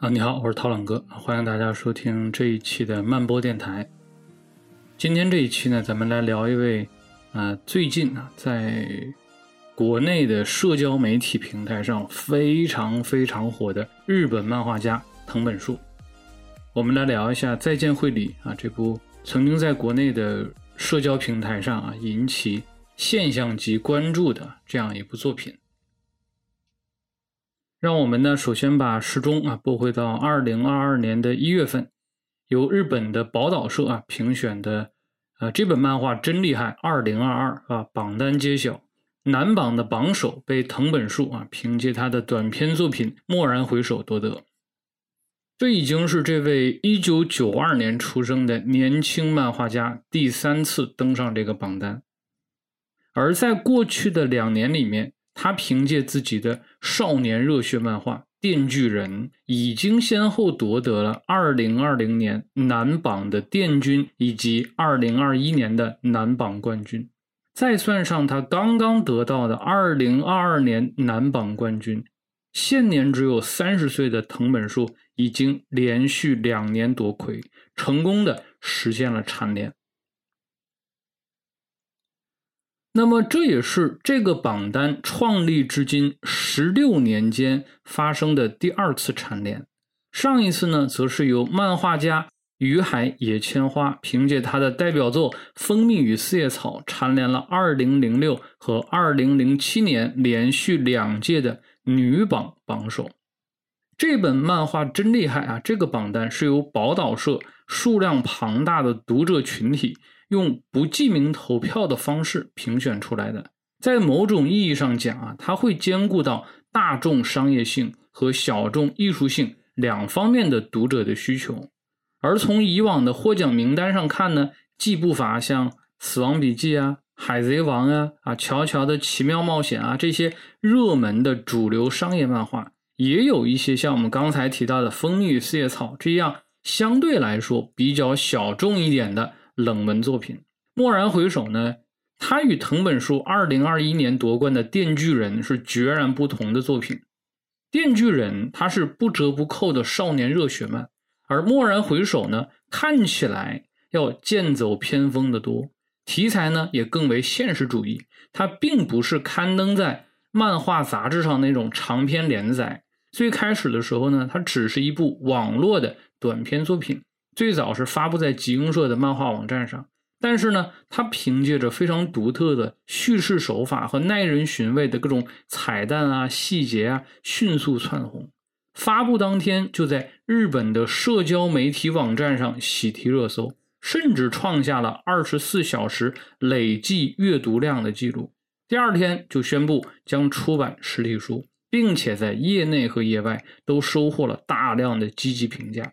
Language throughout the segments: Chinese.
啊，你好，我是涛朗哥，欢迎大家收听这一期的慢播电台。今天这一期呢，咱们来聊一位啊，最近啊，在国内的社交媒体平台上非常非常火的日本漫画家藤本树。我们来聊一下《再见绘里》啊，这部曾经在国内的社交平台上啊引起现象级关注的这样一部作品。让我们呢，首先把时钟啊拨回到二零二二年的一月份，由日本的宝岛社啊评选的，呃，这本漫画真厉害，二零二二啊榜单揭晓，男榜的榜首被藤本树啊凭借他的短篇作品《蓦然回首》夺得。这已经是这位一九九二年出生的年轻漫画家第三次登上这个榜单，而在过去的两年里面。他凭借自己的少年热血漫画《电锯人》，已经先后夺得了2020年男榜的殿军以及2021年的男榜冠军。再算上他刚刚得到的2022年男榜冠军，现年只有三十岁的藤本树已经连续两年夺魁，成功的实现了蝉联。那么这也是这个榜单创立至今十六年间发生的第二次蝉联。上一次呢，则是由漫画家于海野千花凭借他的代表作《蜂蜜与四叶草》蝉联了二零零六和二零零七年连续两届的女榜榜首。这本漫画真厉害啊！这个榜单是由宝岛社数量庞大的读者群体。用不记名投票的方式评选出来的，在某种意义上讲啊，它会兼顾到大众商业性和小众艺术性两方面的读者的需求。而从以往的获奖名单上看呢，既不乏像《死亡笔记》啊、《海贼王》啊、啊《乔乔的奇妙冒险》啊这些热门的主流商业漫画，也有一些像我们刚才提到的《蜂蜜与四叶草》这样相对来说比较小众一点的。冷门作品，蓦然回首呢？它与藤本树二零二一年夺冠的《电锯人》是决然不同的作品。《电锯人》它是不折不扣的少年热血漫，而蓦然回首呢，看起来要剑走偏锋的多，题材呢也更为现实主义。它并不是刊登在漫画杂志上那种长篇连载，最开始的时候呢，它只是一部网络的短篇作品。最早是发布在集英社的漫画网站上，但是呢，它凭借着非常独特的叙事手法和耐人寻味的各种彩蛋啊、细节啊，迅速窜红。发布当天就在日本的社交媒体网站上喜提热搜，甚至创下了二十四小时累计阅读量的记录。第二天就宣布将出版实体书，并且在业内和业外都收获了大量的积极评价。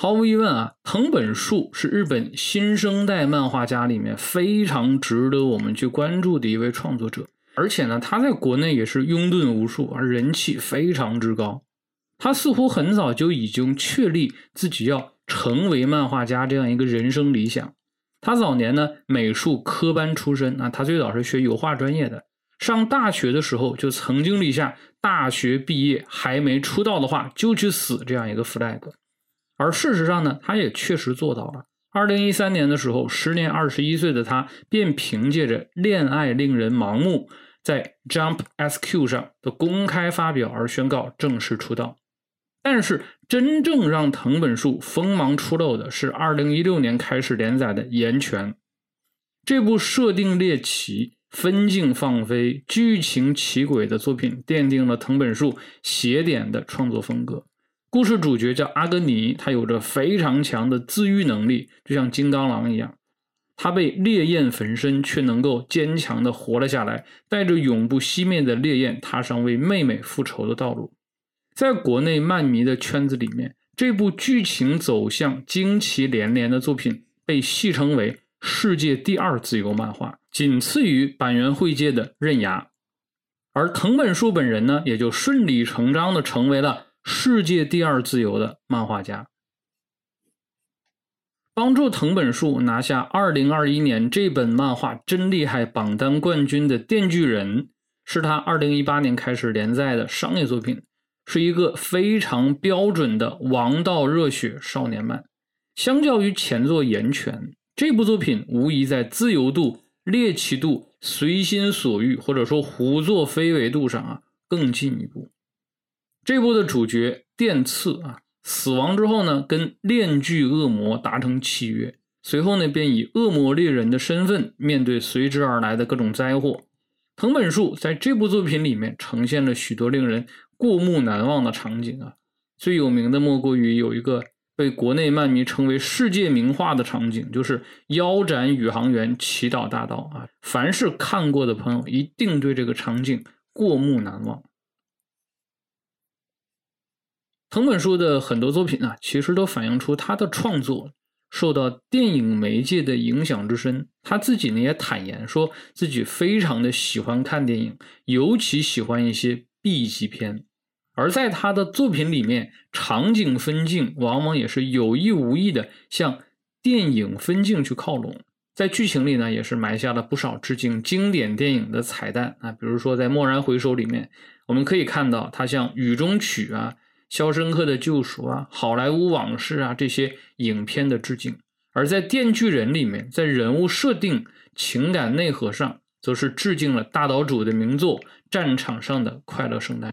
毫无疑问啊，藤本树是日本新生代漫画家里面非常值得我们去关注的一位创作者，而且呢，他在国内也是拥趸无数，而人气非常之高。他似乎很早就已经确立自己要成为漫画家这样一个人生理想。他早年呢，美术科班出身啊，他最早是学油画专业的。上大学的时候就曾经立下大学毕业还没出道的话就去死这样一个 flag。而事实上呢，他也确实做到了。二零一三年的时候，时年二十一岁的他便凭借着《恋爱令人盲目》在 Jump SQ 上的公开发表而宣告正式出道。但是，真正让藤本树锋芒出露的是二零一六年开始连载的《岩泉》这部设定猎奇、分镜放飞、剧情奇诡的作品，奠定了藤本树写点的创作风格。故事主角叫阿格尼，他有着非常强的自愈能力，就像金刚狼一样。他被烈焰焚身，却能够坚强的活了下来，带着永不熄灭的烈焰，踏上为妹妹复仇的道路。在国内漫迷的圈子里面，这部剧情走向惊奇连连的作品被戏称为世界第二自由漫画，仅次于板垣惠介的《刃牙》。而藤本树本人呢，也就顺理成章的成为了。世界第二自由的漫画家，帮助藤本树拿下二零二一年这本漫画真厉害榜单冠军的《电锯人》，是他二零一八年开始连载的商业作品，是一个非常标准的王道热血少年漫。相较于前作《岩泉》，这部作品无疑在自由度、猎奇度、随心所欲或者说胡作非为度上啊更进一步。这部的主角电次啊死亡之后呢，跟炼巨恶魔达成契约，随后呢便以恶魔猎人的身份面对随之而来的各种灾祸。藤本树在这部作品里面呈现了许多令人过目难忘的场景啊，最有名的莫过于有一个被国内漫迷称为世界名画的场景，就是腰斩宇航员祈祷大道啊。凡是看过的朋友，一定对这个场景过目难忘。藤本树的很多作品啊，其实都反映出他的创作。受到电影媒介的影响之深，他自己呢也坦言说自己非常的喜欢看电影，尤其喜欢一些 B 级片。而在他的作品里面，场景分镜往往也是有意无意的向电影分镜去靠拢，在剧情里呢也是埋下了不少致敬经典电影的彩蛋啊，比如说在《蓦然回首》里面，我们可以看到他像《雨中曲》啊。《肖申克的救赎》啊，《好莱坞往事》啊，这些影片的致敬；而在《电锯人》里面，在人物设定、情感内核上，则是致敬了大岛主的名作《战场上的快乐圣诞》。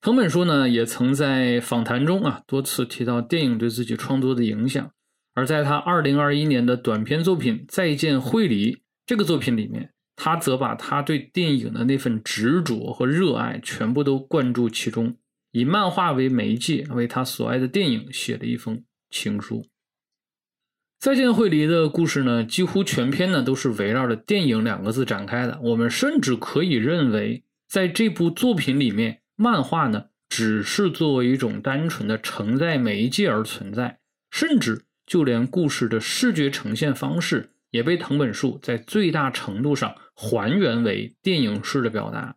藤本树呢，也曾在访谈中啊多次提到电影对自己创作的影响。而在他2021年的短片作品《再见惠梨》这个作品里面，他则把他对电影的那份执着和热爱全部都灌注其中。以漫画为媒介，为他所爱的电影写了一封情书。再见惠梨的故事呢，几乎全篇呢都是围绕着电影两个字展开的。我们甚至可以认为，在这部作品里面，漫画呢只是作为一种单纯的承载媒介而存在，甚至就连故事的视觉呈现方式，也被藤本树在最大程度上还原为电影式的表达。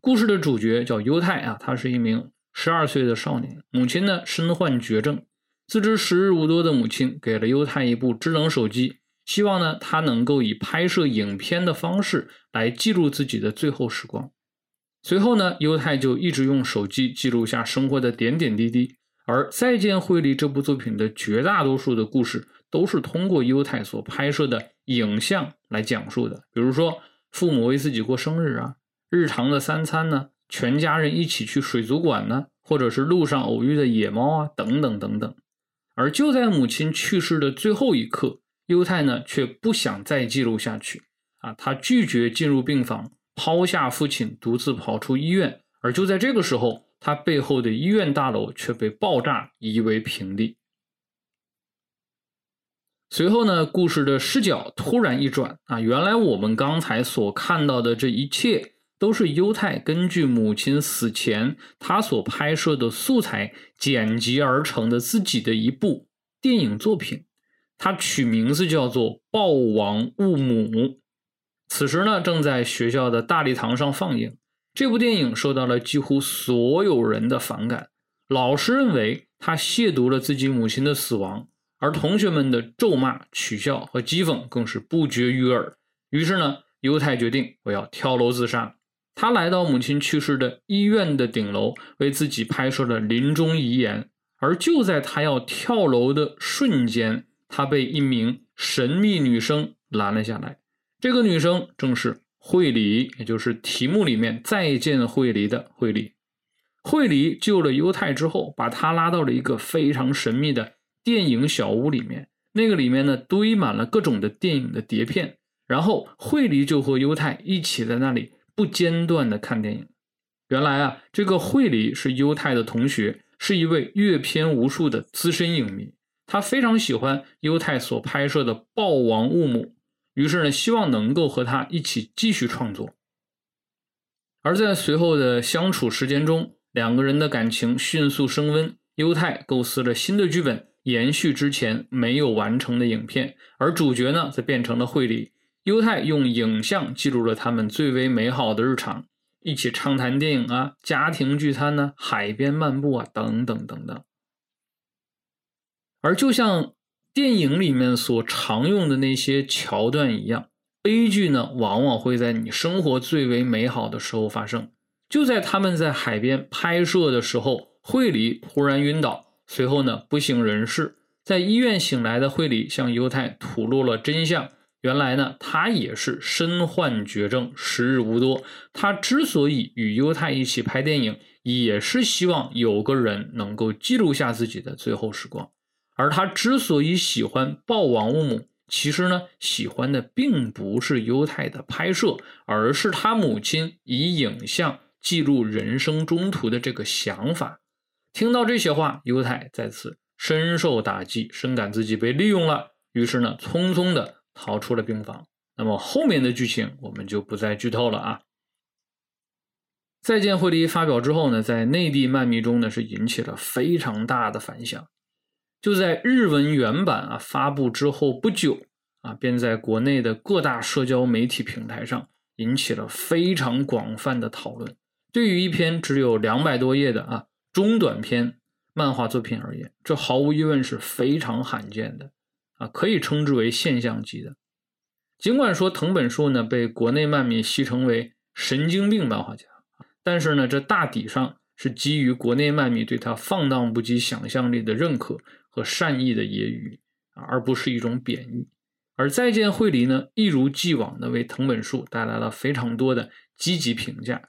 故事的主角叫犹太啊，他是一名。十二岁的少年，母亲呢身患绝症，自知时日无多的母亲给了犹太一部智能手机，希望呢他能够以拍摄影片的方式来记录自己的最后时光。随后呢，犹太就一直用手机记录下生活的点点滴滴。而《再见惠利》这部作品的绝大多数的故事都是通过犹太所拍摄的影像来讲述的，比如说父母为自己过生日啊，日常的三餐呢。全家人一起去水族馆呢，或者是路上偶遇的野猫啊，等等等等。而就在母亲去世的最后一刻，犹太呢却不想再记录下去啊，他拒绝进入病房，抛下父亲，独自跑出医院。而就在这个时候，他背后的医院大楼却被爆炸夷为平地。随后呢，故事的视角突然一转啊，原来我们刚才所看到的这一切。都是犹太根据母亲死前他所拍摄的素材剪辑而成的自己的一部电影作品，它取名字叫做《暴王误母》。此时呢，正在学校的大礼堂上放映。这部电影受到了几乎所有人的反感，老师认为他亵渎了自己母亲的死亡，而同学们的咒骂、取笑和讥讽更是不绝于耳。于是呢，犹太决定我要跳楼自杀。他来到母亲去世的医院的顶楼，为自己拍摄了临终遗言。而就在他要跳楼的瞬间，他被一名神秘女生拦了下来。这个女生正是惠梨，也就是题目里面“再见惠梨”的惠梨。惠梨救了犹太之后，把他拉到了一个非常神秘的电影小屋里面。那个里面呢，堆满了各种的电影的碟片。然后惠梨就和犹太一起在那里。不间断的看电影。原来啊，这个惠里是犹太的同学，是一位阅片无数的资深影迷。他非常喜欢犹太所拍摄的《暴王误母》，于是呢，希望能够和他一起继续创作。而在随后的相处时间中，两个人的感情迅速升温。犹太构思了新的剧本，延续之前没有完成的影片，而主角呢，则变成了惠里。犹太用影像记录了他们最为美好的日常，一起畅谈电影啊，家庭聚餐呢，海边漫步啊，等等等等。而就像电影里面所常用的那些桥段一样，悲剧呢，往往会在你生活最为美好的时候发生。就在他们在海边拍摄的时候，惠里忽然晕倒，随后呢不省人事。在医院醒来的惠里向犹太吐露了真相。原来呢，他也是身患绝症，时日无多。他之所以与犹太一起拍电影，也是希望有个人能够记录下自己的最后时光。而他之所以喜欢抱王乌姆，其实呢，喜欢的并不是犹太的拍摄，而是他母亲以影像记录人生中途的这个想法。听到这些话，犹太再次深受打击，深感自己被利用了，于是呢，匆匆的。逃出了病房。那么后面的剧情我们就不再剧透了啊。再见惠梨发表之后呢，在内地漫迷中呢是引起了非常大的反响。就在日文原版啊发布之后不久啊，便在国内的各大社交媒体平台上引起了非常广泛的讨论。对于一篇只有两百多页的啊中短篇漫画作品而言，这毫无疑问是非常罕见的。啊，可以称之为现象级的。尽管说藤本树呢被国内漫迷戏称为神经病漫画家，但是呢，这大抵上是基于国内漫迷对他放荡不羁想象力的认可和善意的揶揄啊，而不是一种贬义。而再见惠梨呢，一如既往的为藤本树带来了非常多的积极评价，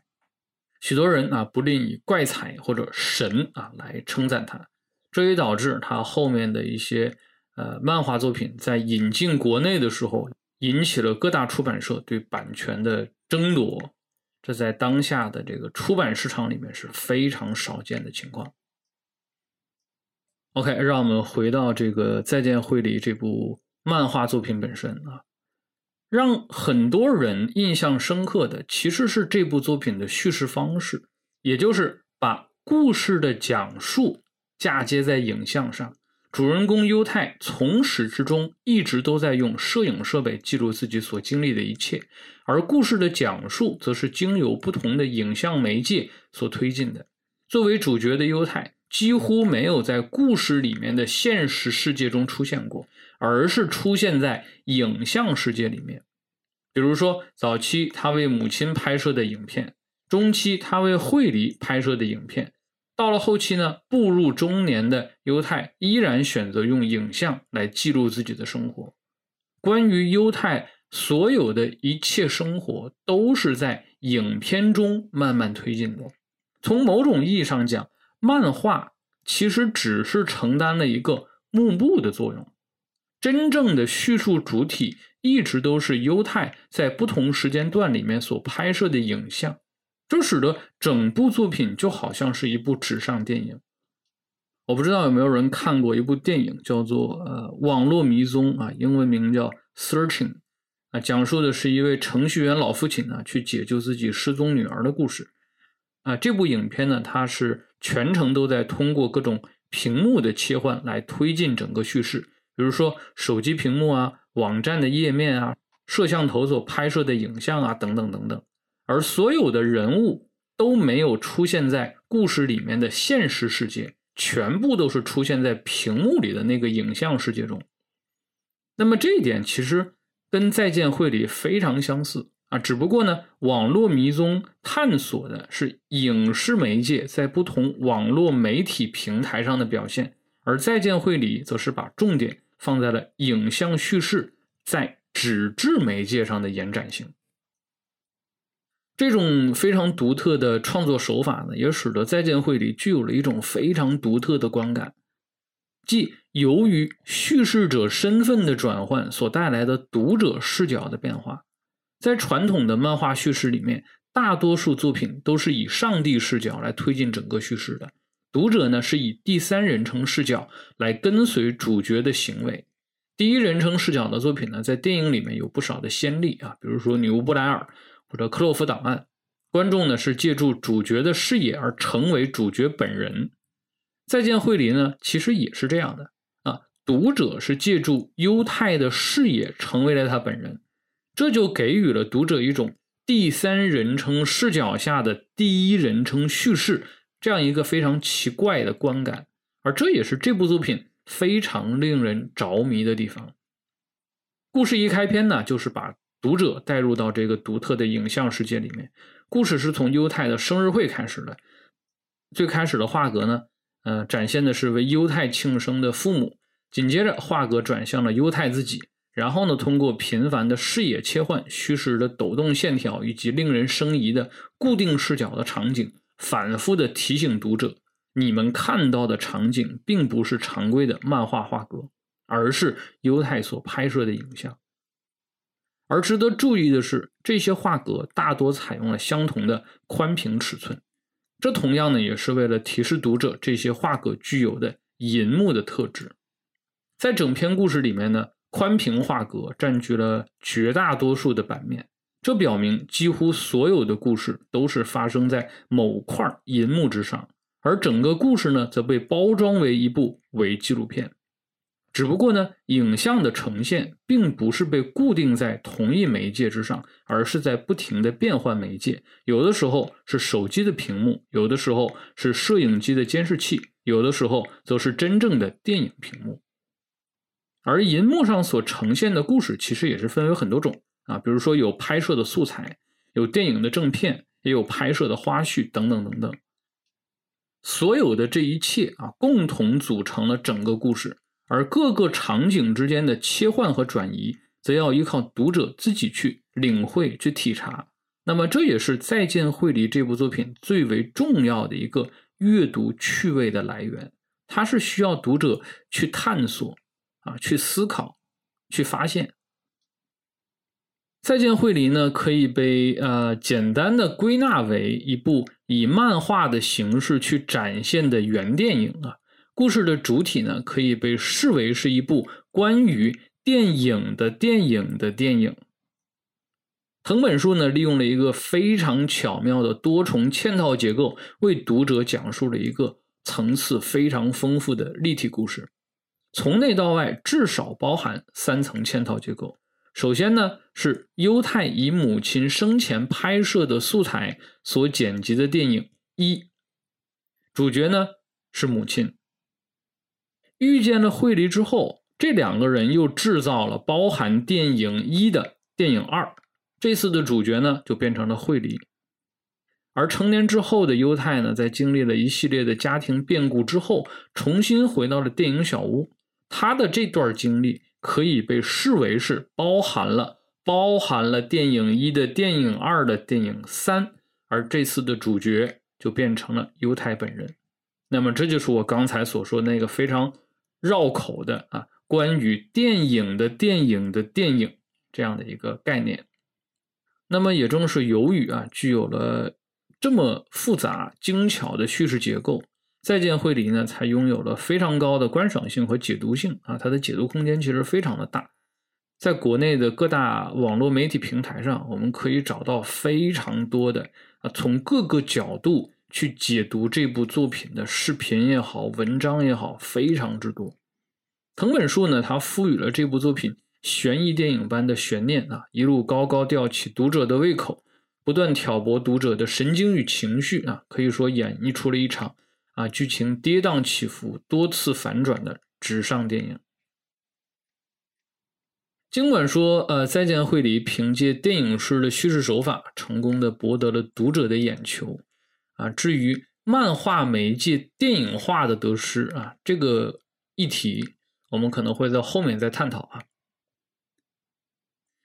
许多人啊不吝以怪才或者神啊来称赞他，这也导致他后面的一些。呃，漫画作品在引进国内的时候，引起了各大出版社对版权的争夺，这在当下的这个出版市场里面是非常少见的情况。OK，让我们回到这个《再见惠梨》这部漫画作品本身啊，让很多人印象深刻的其实是这部作品的叙事方式，也就是把故事的讲述嫁接在影像上。主人公优太从始至终一直都在用摄影设备记录自己所经历的一切，而故事的讲述则是经由不同的影像媒介所推进的。作为主角的优太几乎没有在故事里面的现实世界中出现过，而是出现在影像世界里面。比如说，早期他为母亲拍摄的影片，中期他为惠梨拍摄的影片。到了后期呢，步入中年的犹太依然选择用影像来记录自己的生活。关于犹太所有的一切生活，都是在影片中慢慢推进的。从某种意义上讲，漫画其实只是承担了一个幕布的作用，真正的叙述主体一直都是犹太在不同时间段里面所拍摄的影像。这使得整部作品就好像是一部纸上电影。我不知道有没有人看过一部电影，叫做《呃网络迷踪》啊，英文名叫《Searching》啊，讲述的是一位程序员老父亲呢去解救自己失踪女儿的故事啊。这部影片呢，它是全程都在通过各种屏幕的切换来推进整个叙事，比如说手机屏幕啊、网站的页面啊、摄像头所拍摄的影像啊等等等等。而所有的人物都没有出现在故事里面的现实世界，全部都是出现在屏幕里的那个影像世界中。那么这一点其实跟《再见惠理》非常相似啊，只不过呢，网络迷踪探索的是影视媒介在不同网络媒体平台上的表现，而《再见惠理》则是把重点放在了影像叙事在纸质媒介上的延展性。这种非常独特的创作手法呢，也使得《再见会》里具有了一种非常独特的观感，即由于叙事者身份的转换所带来的读者视角的变化。在传统的漫画叙事里面，大多数作品都是以上帝视角来推进整个叙事的，读者呢是以第三人称视角来跟随主角的行为。第一人称视角的作品呢，在电影里面有不少的先例啊，比如说《女巫布莱尔》。或者克洛夫档案，观众呢是借助主角的视野而成为主角本人。再见惠梨呢，其实也是这样的啊，读者是借助犹太的视野成为了他本人，这就给予了读者一种第三人称视角下的第一人称叙事这样一个非常奇怪的观感，而这也是这部作品非常令人着迷的地方。故事一开篇呢，就是把读者带入到这个独特的影像世界里面，故事是从犹太的生日会开始的。最开始的画格呢，呃，展现的是为犹太庆生的父母。紧接着，画格转向了犹太自己，然后呢，通过频繁的视野切换、虚实的抖动线条以及令人生疑的固定视角的场景，反复的提醒读者：你们看到的场景并不是常规的漫画画格，而是犹太所拍摄的影像。而值得注意的是，这些画格大多采用了相同的宽屏尺寸，这同样呢，也是为了提示读者这些画格具有的银幕的特质。在整篇故事里面呢，宽屏画格占据了绝大多数的版面，这表明几乎所有的故事都是发生在某块银幕之上，而整个故事呢，则被包装为一部伪纪录片。只不过呢，影像的呈现并不是被固定在同一媒介之上，而是在不停的变换媒介。有的时候是手机的屏幕，有的时候是摄影机的监视器，有的时候则是真正的电影屏幕。而银幕上所呈现的故事，其实也是分为很多种啊，比如说有拍摄的素材，有电影的正片，也有拍摄的花絮等等等等。所有的这一切啊，共同组成了整个故事。而各个场景之间的切换和转移，则要依靠读者自己去领会、去体察。那么，这也是《再见惠梨》这部作品最为重要的一个阅读趣味的来源。它是需要读者去探索。啊，去思考，去发现。《再见惠梨》呢，可以被呃简单的归纳为一部以漫画的形式去展现的原电影啊。故事的主体呢，可以被视为是一部关于电影的电影的电影。藤本树呢，利用了一个非常巧妙的多重嵌套结构，为读者讲述了一个层次非常丰富的立体故事。从内到外，至少包含三层嵌套结构。首先呢，是犹太以母亲生前拍摄的素材所剪辑的电影一，主角呢是母亲。遇见了惠梨之后，这两个人又制造了包含电影一的电影二。这次的主角呢，就变成了惠梨。而成年之后的犹太呢，在经历了一系列的家庭变故之后，重新回到了电影小屋。他的这段经历可以被视为是包含了包含了电影一的电影二的电影三，而这次的主角就变成了犹太本人。那么这就是我刚才所说那个非常绕口的啊，关于电影的电影的电影这样的一个概念。那么也正是由于啊，具有了这么复杂精巧的叙事结构。再见惠梨呢，才拥有了非常高的观赏性和解读性啊，它的解读空间其实非常的大。在国内的各大网络媒体平台上，我们可以找到非常多的啊，从各个角度去解读这部作品的视频也好，文章也好，非常之多。藤本树呢，他赋予了这部作品悬疑电影般的悬念啊，一路高高吊起读者的胃口，不断挑拨读者的神经与情绪啊，可以说演绎出了一场。啊，剧情跌宕起伏、多次反转的纸上电影。尽管说，呃，再见惠梨凭借电影式的叙事手法，成功的博得了读者的眼球。啊，至于漫画媒介电影化的得失啊，这个议题我们可能会在后面再探讨啊。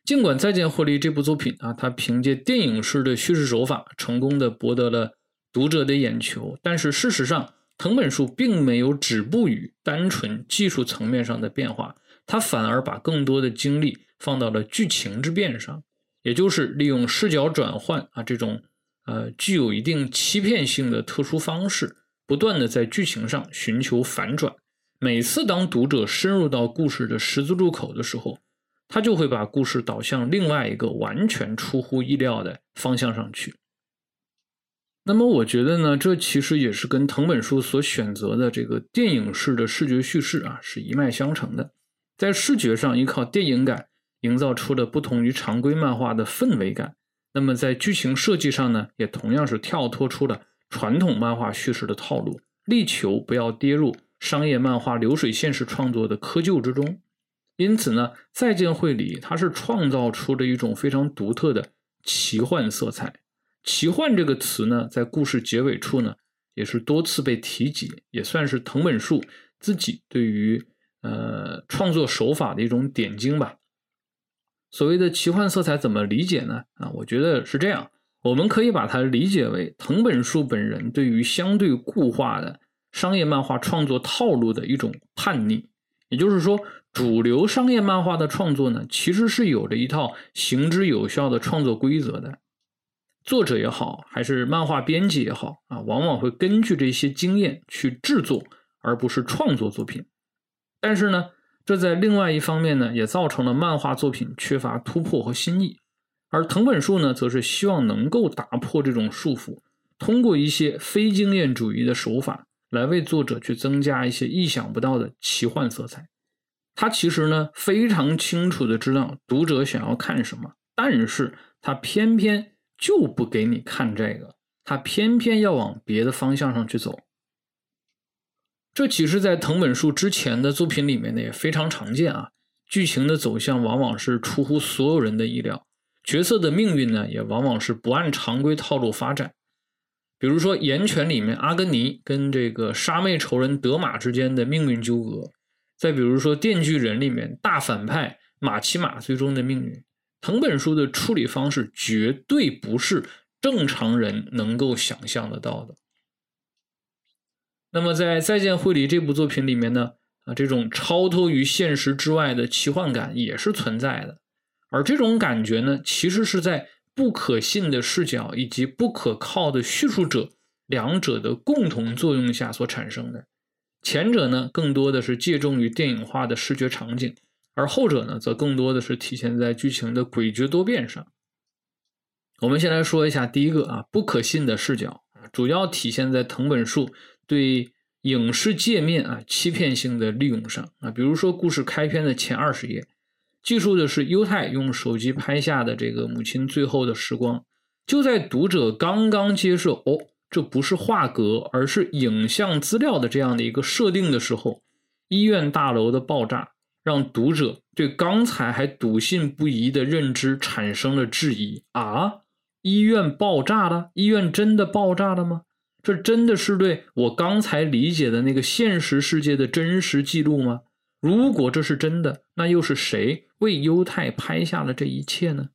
尽管再见霍利这部作品啊，它凭借电影式的叙事手法，成功的博得了。读者的眼球，但是事实上，藤本树并没有止步于单纯技术层面上的变化，他反而把更多的精力放到了剧情之变上，也就是利用视角转换啊这种呃具有一定欺骗性的特殊方式，不断的在剧情上寻求反转。每次当读者深入到故事的十字路口的时候，他就会把故事导向另外一个完全出乎意料的方向上去。那么我觉得呢，这其实也是跟藤本树所选择的这个电影式的视觉叙事啊是一脉相承的。在视觉上依靠电影感营造出了不同于常规漫画的氛围感。那么在剧情设计上呢，也同样是跳脱出了传统漫画叙事的套路，力求不要跌入商业漫画流水线式创作的窠臼之中。因此呢，再见绘里它是创造出了一种非常独特的奇幻色彩。奇幻这个词呢，在故事结尾处呢，也是多次被提及，也算是藤本树自己对于呃创作手法的一种点睛吧。所谓的奇幻色彩怎么理解呢？啊，我觉得是这样，我们可以把它理解为藤本树本人对于相对固化的商业漫画创作套路的一种叛逆。也就是说，主流商业漫画的创作呢，其实是有着一套行之有效的创作规则的。作者也好，还是漫画编辑也好啊，往往会根据这些经验去制作，而不是创作作品。但是呢，这在另外一方面呢，也造成了漫画作品缺乏突破和新意。而藤本树呢，则是希望能够打破这种束缚，通过一些非经验主义的手法，来为作者去增加一些意想不到的奇幻色彩。他其实呢，非常清楚的知道读者想要看什么，但是他偏偏。就不给你看这个，他偏偏要往别的方向上去走。这其实，在藤本树之前的作品里面呢，也非常常见啊。剧情的走向往往是出乎所有人的意料，角色的命运呢，也往往是不按常规套路发展。比如说《岩泉》里面阿根尼跟这个杀妹仇人德玛之间的命运纠葛，再比如说《电锯人》里面大反派马奇马最终的命运。藤本树的处理方式绝对不是正常人能够想象得到的。那么，在《再见惠理》这部作品里面呢，啊，这种超脱于现实之外的奇幻感也是存在的。而这种感觉呢，其实是在不可信的视角以及不可靠的叙述者两者的共同作用下所产生的。前者呢，更多的是借重于电影化的视觉场景。而后者呢，则更多的是体现在剧情的诡谲多变上。我们先来说一下第一个啊，不可信的视角，主要体现在藤本树对影视界面啊欺骗性的利用上啊。比如说，故事开篇的前二十页，记述的是犹太用手机拍下的这个母亲最后的时光。就在读者刚刚接受哦，这不是画格，而是影像资料的这样的一个设定的时候，医院大楼的爆炸。让读者对刚才还笃信不疑的认知产生了质疑啊！医院爆炸了？医院真的爆炸了吗？这真的是对我刚才理解的那个现实世界的真实记录吗？如果这是真的，那又是谁为犹太拍下了这一切呢？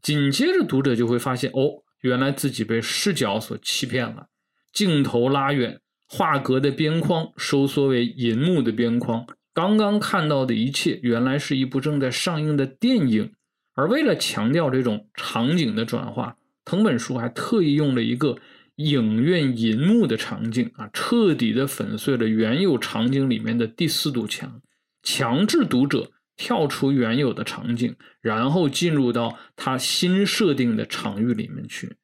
紧接着，读者就会发现，哦，原来自己被视角所欺骗了。镜头拉远，画格的边框收缩为银幕的边框。刚刚看到的一切，原来是一部正在上映的电影。而为了强调这种场景的转化，藤本树还特意用了一个影院银幕的场景啊，彻底的粉碎了原有场景里面的第四堵墙，强制读者跳出原有的场景，然后进入到他新设定的场域里面去。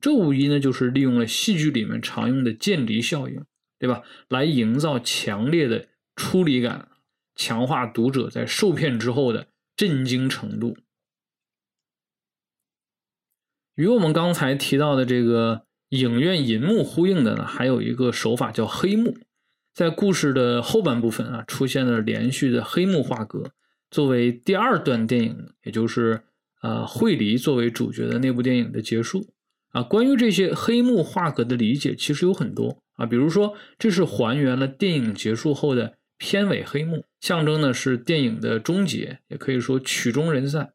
这无疑呢，就是利用了戏剧里面常用的渐离效应，对吧？来营造强烈的出离感。强化读者在受骗之后的震惊程度。与我们刚才提到的这个影院银幕呼应的呢，还有一个手法叫黑幕。在故事的后半部分啊，出现了连续的黑幕画格，作为第二段电影，也就是呃惠梨作为主角的那部电影的结束啊。关于这些黑幕画格的理解，其实有很多啊，比如说这是还原了电影结束后的。片尾黑幕象征的是电影的终结，也可以说曲终人散。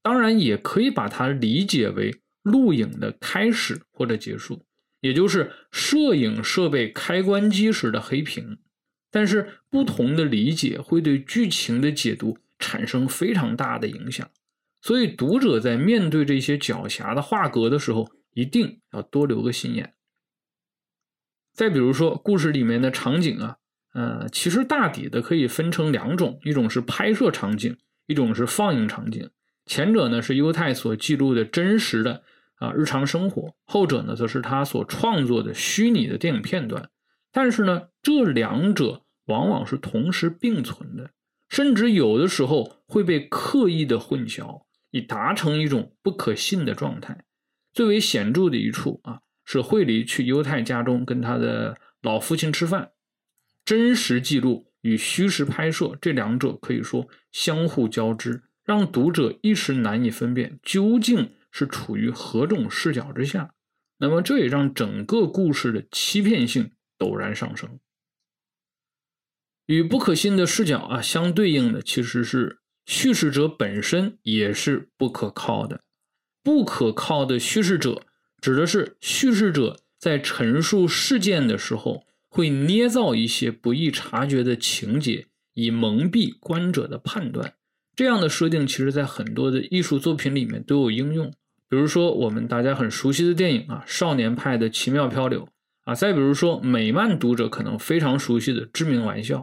当然，也可以把它理解为录影的开始或者结束，也就是摄影设备开关机时的黑屏。但是，不同的理解会对剧情的解读产生非常大的影响。所以，读者在面对这些狡黠的画格的时候，一定要多留个心眼。再比如说，故事里面的场景啊。呃，其实大抵的可以分成两种，一种是拍摄场景，一种是放映场景。前者呢是犹太所记录的真实的啊日常生活，后者呢则是他所创作的虚拟的电影片段。但是呢，这两者往往是同时并存的，甚至有的时候会被刻意的混淆，以达成一种不可信的状态。最为显著的一处啊，是惠梨去犹太家中跟他的老父亲吃饭。真实记录与虚实拍摄这两者可以说相互交织，让读者一时难以分辨究竟是处于何种视角之下。那么这也让整个故事的欺骗性陡然上升。与不可信的视角啊相对应的，其实是叙事者本身也是不可靠的。不可靠的叙事者，指的是叙事者在陈述事件的时候，会捏造一些不易察觉的情节，以蒙蔽观者的判断。这样的设定，其实在很多的艺术作品里面都有应用。比如说，我们大家很熟悉的电影啊，《少年派的奇妙漂流》啊，再比如说，美漫读者可能非常熟悉的《知名玩笑》。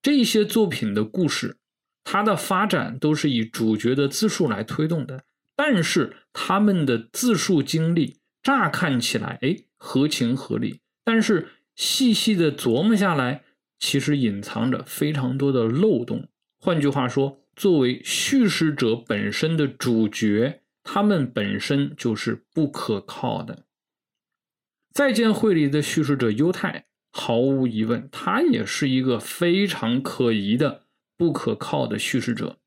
这些作品的故事，它的发展都是以主角的自述来推动的。但是他们的自述经历乍看起来，哎，合情合理。但是细细的琢磨下来，其实隐藏着非常多的漏洞。换句话说，作为叙事者本身的主角，他们本身就是不可靠的。再见会里的叙事者犹太，毫无疑问，他也是一个非常可疑的、不可靠的叙事者。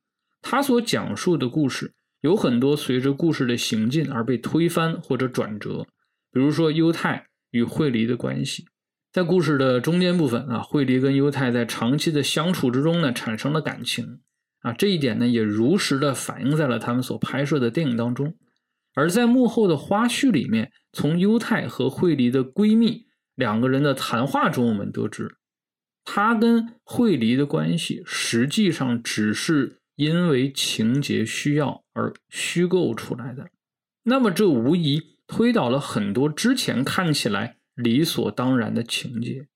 他所讲述的故事。有很多随着故事的行进而被推翻或者转折，比如说犹太与惠梨的关系，在故事的中间部分啊，惠梨跟犹太在长期的相处之中呢，产生了感情啊，这一点呢也如实的反映在了他们所拍摄的电影当中。而在幕后的花絮里面，从犹太和惠梨的闺蜜两个人的谈话中，我们得知，他跟惠梨的关系实际上只是。因为情节需要而虚构出来的，那么这无疑推倒了很多之前看起来理所当然的情节。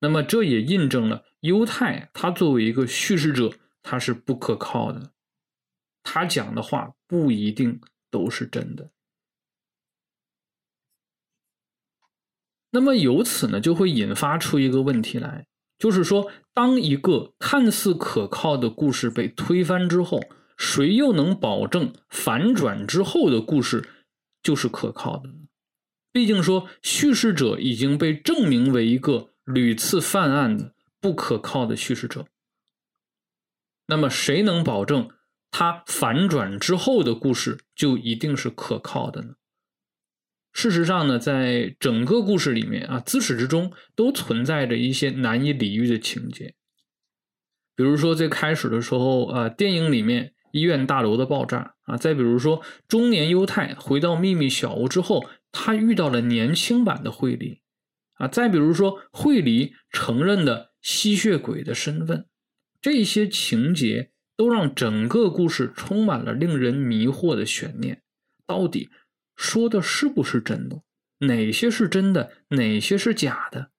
那么这也印证了犹太他作为一个叙事者，他是不可靠的，他讲的话不一定都是真的。那么由此呢，就会引发出一个问题来。就是说，当一个看似可靠的故事被推翻之后，谁又能保证反转之后的故事就是可靠的呢？毕竟说，叙事者已经被证明为一个屡次犯案的不可靠的叙事者。那么，谁能保证他反转之后的故事就一定是可靠的呢？事实上呢，在整个故事里面啊，自始至终都存在着一些难以理喻的情节。比如说，最开始的时候啊，电影里面医院大楼的爆炸啊；再比如说，中年犹太回到秘密小屋之后，他遇到了年轻版的惠梨啊；再比如说，惠梨承认的吸血鬼的身份，这些情节都让整个故事充满了令人迷惑的悬念，到底。说的是不是真的？哪些是真的？哪些是假的？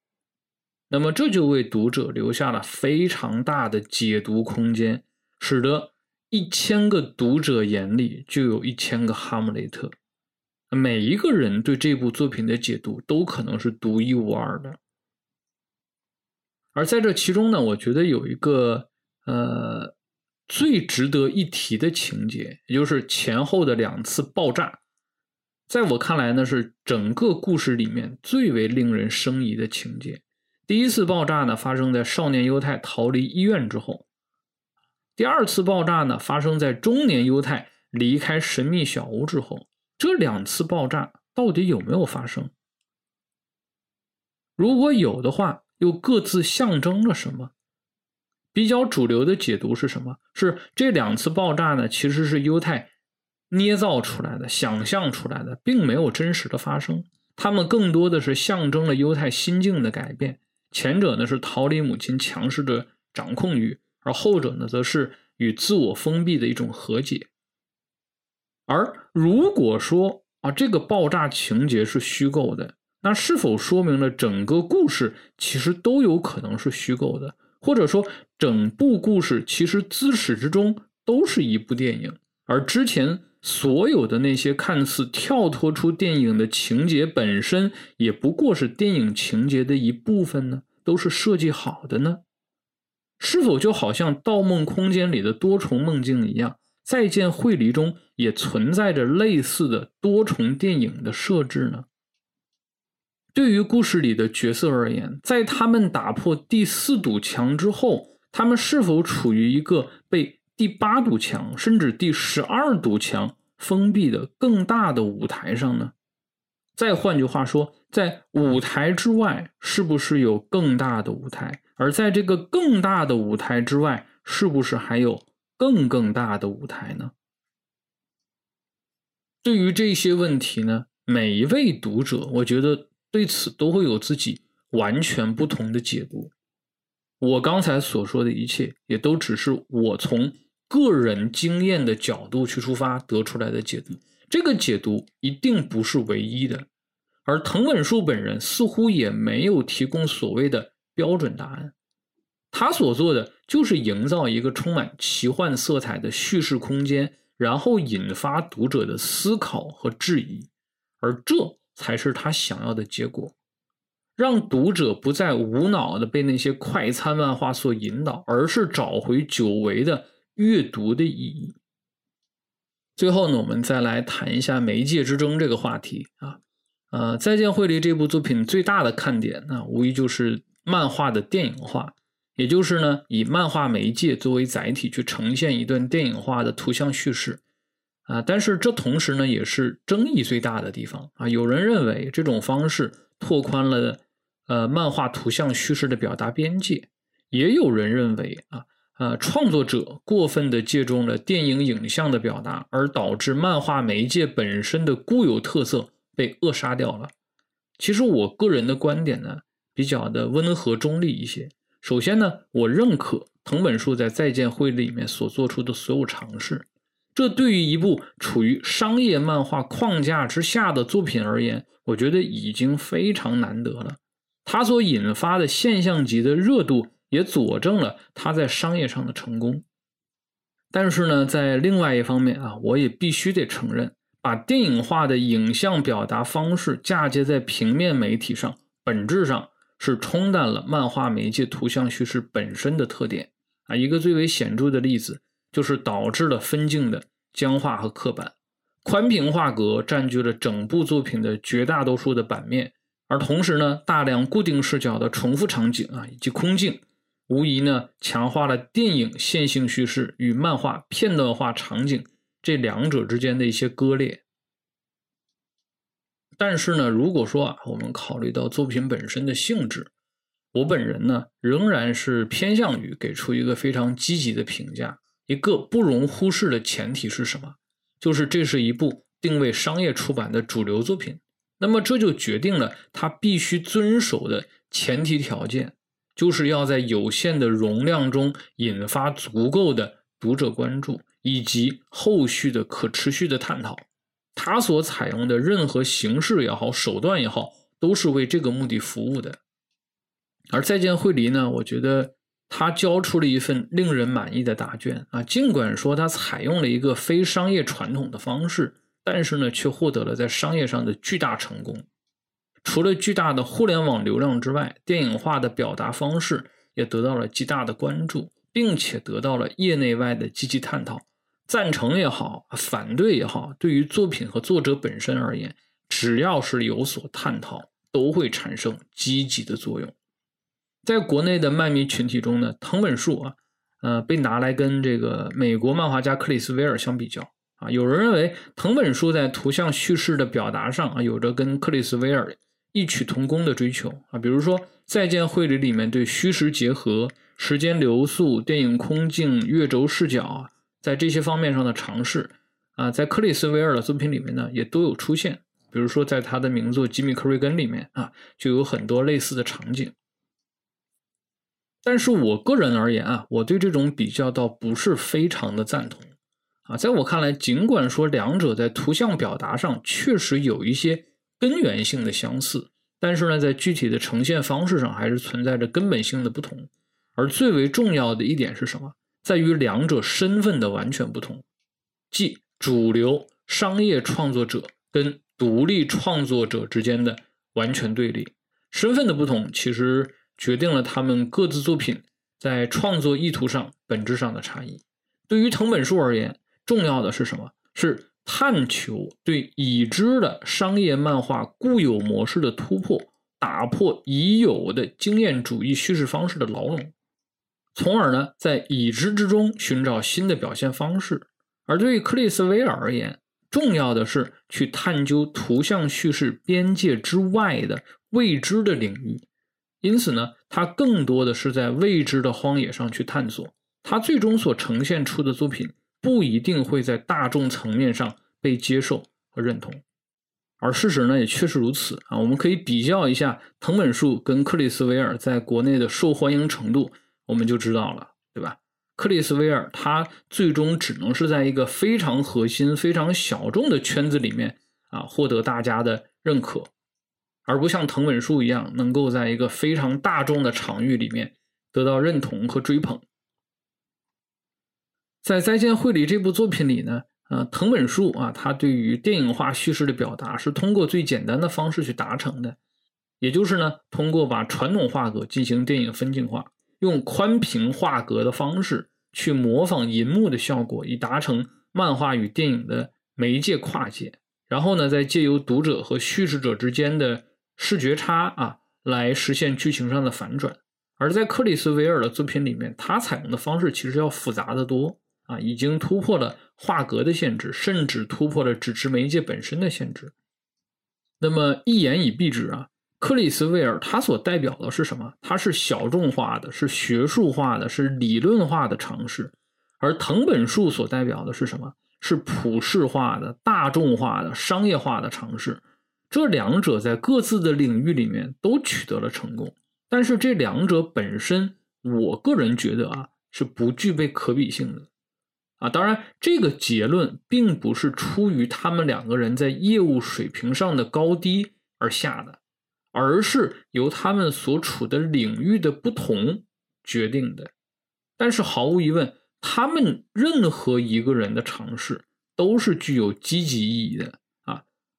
那么这就为读者留下了非常大的解读空间，使得一千个读者眼里就有一千个哈姆雷特。每一个人对这部作品的解读都可能是独一无二的。而在这其中呢，我觉得有一个呃最值得一提的情节，也就是前后的两次爆炸。在我看来呢，是整个故事里面最为令人生疑的情节。第一次爆炸呢，发生在少年犹太逃离医院之后；第二次爆炸呢，发生在中年犹太离开神秘小屋之后。这两次爆炸到底有没有发生？如果有的话，又各自象征了什么？比较主流的解读是什么？是这两次爆炸呢，其实是犹太。捏造出来的、想象出来的，并没有真实的发生。他们更多的是象征了犹太心境的改变。前者呢是逃离母亲强势的掌控欲，而后者呢则是与自我封闭的一种和解。而如果说啊这个爆炸情节是虚构的，那是否说明了整个故事其实都有可能是虚构的？或者说整部故事其实自始至终都是一部电影，而之前。所有的那些看似跳脱出电影的情节本身，也不过是电影情节的一部分呢？都是设计好的呢？是否就好像《盗梦空间》里的多重梦境一样，《再见惠梨》中也存在着类似的多重电影的设置呢？对于故事里的角色而言，在他们打破第四堵墙之后，他们是否处于一个被？第八堵墙，甚至第十二堵墙封闭的更大的舞台上呢？再换句话说，在舞台之外，是不是有更大的舞台？而在这个更大的舞台之外，是不是还有更更大的舞台呢？对于这些问题呢，每一位读者，我觉得对此都会有自己完全不同的解读。我刚才所说的一切，也都只是我从个人经验的角度去出发得出来的解读。这个解读一定不是唯一的，而藤本树本人似乎也没有提供所谓的标准答案。他所做的就是营造一个充满奇幻色彩的叙事空间，然后引发读者的思考和质疑，而这才是他想要的结果，让读者不再无脑的被那些快餐漫画所引导，而是找回久违的阅读的意义。最后呢，我们再来谈一下媒介之争这个话题啊。呃，《再见惠梨》这部作品最大的看点，那无疑就是漫画的电影化，也就是呢，以漫画媒介作为载体去呈现一段电影化的图像叙事啊。但是这同时呢，也是争议最大的地方啊。有人认为这种方式拓宽了呃漫画图像叙事的表达边界，也有人认为啊。呃，创作者过分的借重了电影影像的表达，而导致漫画媒介本身的固有特色被扼杀掉了。其实我个人的观点呢，比较的温和中立一些。首先呢，我认可藤本树在《再见会》里面所做出的所有尝试，这对于一部处于商业漫画框架之下的作品而言，我觉得已经非常难得了。它所引发的现象级的热度。也佐证了它在商业上的成功，但是呢，在另外一方面啊，我也必须得承认，把电影化的影像表达方式嫁接在平面媒体上，本质上是冲淡了漫画媒介图像叙事本身的特点啊。一个最为显著的例子，就是导致了分镜的僵化和刻板，宽屏画格占据了整部作品的绝大多数的版面，而同时呢，大量固定视角的重复场景啊，以及空镜。无疑呢，强化了电影线性叙事与漫画片段化场景这两者之间的一些割裂。但是呢，如果说啊，我们考虑到作品本身的性质，我本人呢，仍然是偏向于给出一个非常积极的评价。一个不容忽视的前提是什么？就是这是一部定位商业出版的主流作品。那么这就决定了它必须遵守的前提条件。就是要在有限的容量中引发足够的读者关注，以及后续的可持续的探讨。它所采用的任何形式也好，手段也好，都是为这个目的服务的。而再见惠梨呢，我觉得他交出了一份令人满意的答卷啊。尽管说他采用了一个非商业传统的方式，但是呢，却获得了在商业上的巨大成功。除了巨大的互联网流量之外，电影化的表达方式也得到了极大的关注，并且得到了业内外的积极探讨。赞成也好，反对也好，对于作品和作者本身而言，只要是有所探讨，都会产生积极的作用。在国内的漫迷群体中呢，藤本树啊，呃，被拿来跟这个美国漫画家克里斯维尔相比较啊。有人认为藤本树在图像叙事的表达上啊，有着跟克里斯维尔。异曲同工的追求啊，比如说《再见惠梨》里面对虚实结合、时间流速、电影空镜、月轴视角啊，在这些方面上的尝试啊，在克里斯维尔的作品里面呢，也都有出现。比如说，在他的名作《吉米·克瑞根》里面啊，就有很多类似的场景。但是我个人而言啊，我对这种比较倒不是非常的赞同啊。在我看来，尽管说两者在图像表达上确实有一些。根源性的相似，但是呢，在具体的呈现方式上还是存在着根本性的不同。而最为重要的一点是什么？在于两者身份的完全不同，即主流商业创作者跟独立创作者之间的完全对立。身份的不同，其实决定了他们各自作品在创作意图上本质上的差异。对于藤本树而言，重要的是什么？是。探求对已知的商业漫画固有模式的突破，打破已有的经验主义叙事方式的牢笼，从而呢，在已知之中寻找新的表现方式。而对于克里斯威尔而言，重要的是去探究图像叙事边界之外的未知的领域。因此呢，他更多的是在未知的荒野上去探索。他最终所呈现出的作品不一定会在大众层面上被接受和认同。而事实呢，也确实如此啊。我们可以比较一下藤本树跟克里斯维尔在国内的受欢迎程度，我们就知道了，对吧？克里斯维尔他最终只能是在一个非常核心、非常小众的圈子里面啊获得大家的认可，而不像藤本树一样能够在一个非常大众的场域里面得到认同和追捧。在《再见会里》这部作品里呢。呃，藤本树啊，他对于电影化叙事的表达是通过最简单的方式去达成的，也就是呢，通过把传统画格进行电影分镜化，用宽屏画格的方式去模仿银幕的效果，以达成漫画与电影的媒介跨界，然后呢，再借由读者和叙事者之间的视觉差啊，来实现剧情上的反转。而在克里斯维尔的作品里面，他采用的方式其实要复杂的多啊，已经突破了。画格的限制，甚至突破了纸质媒介本身的限制。那么一言以蔽之啊，克里斯维尔他所代表的是什么？他是小众化的，是学术化的，是理论化的尝试。而藤本树所代表的是什么？是普世化的、大众化的、商业化的尝试。这两者在各自的领域里面都取得了成功，但是这两者本身，我个人觉得啊，是不具备可比性的。啊，当然，这个结论并不是出于他们两个人在业务水平上的高低而下的，而是由他们所处的领域的不同决定的。但是毫无疑问，他们任何一个人的尝试都是具有积极意义的！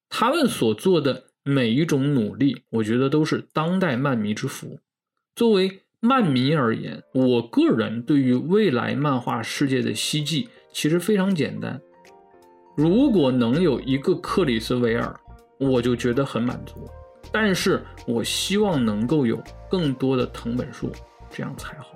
他们所做的每一种努力，我觉得都是当代漫迷之福。作为漫迷而言，我个人对于未来漫画世界的希冀其实非常简单。如果能有一个克里斯维尔，我就觉得很满足。但是我希望能够有更多的藤本树，这样才好。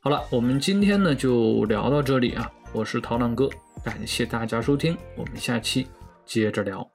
好了，我们今天呢就聊到这里啊！我是陶浪哥，感谢大家收听，我们下期接着聊。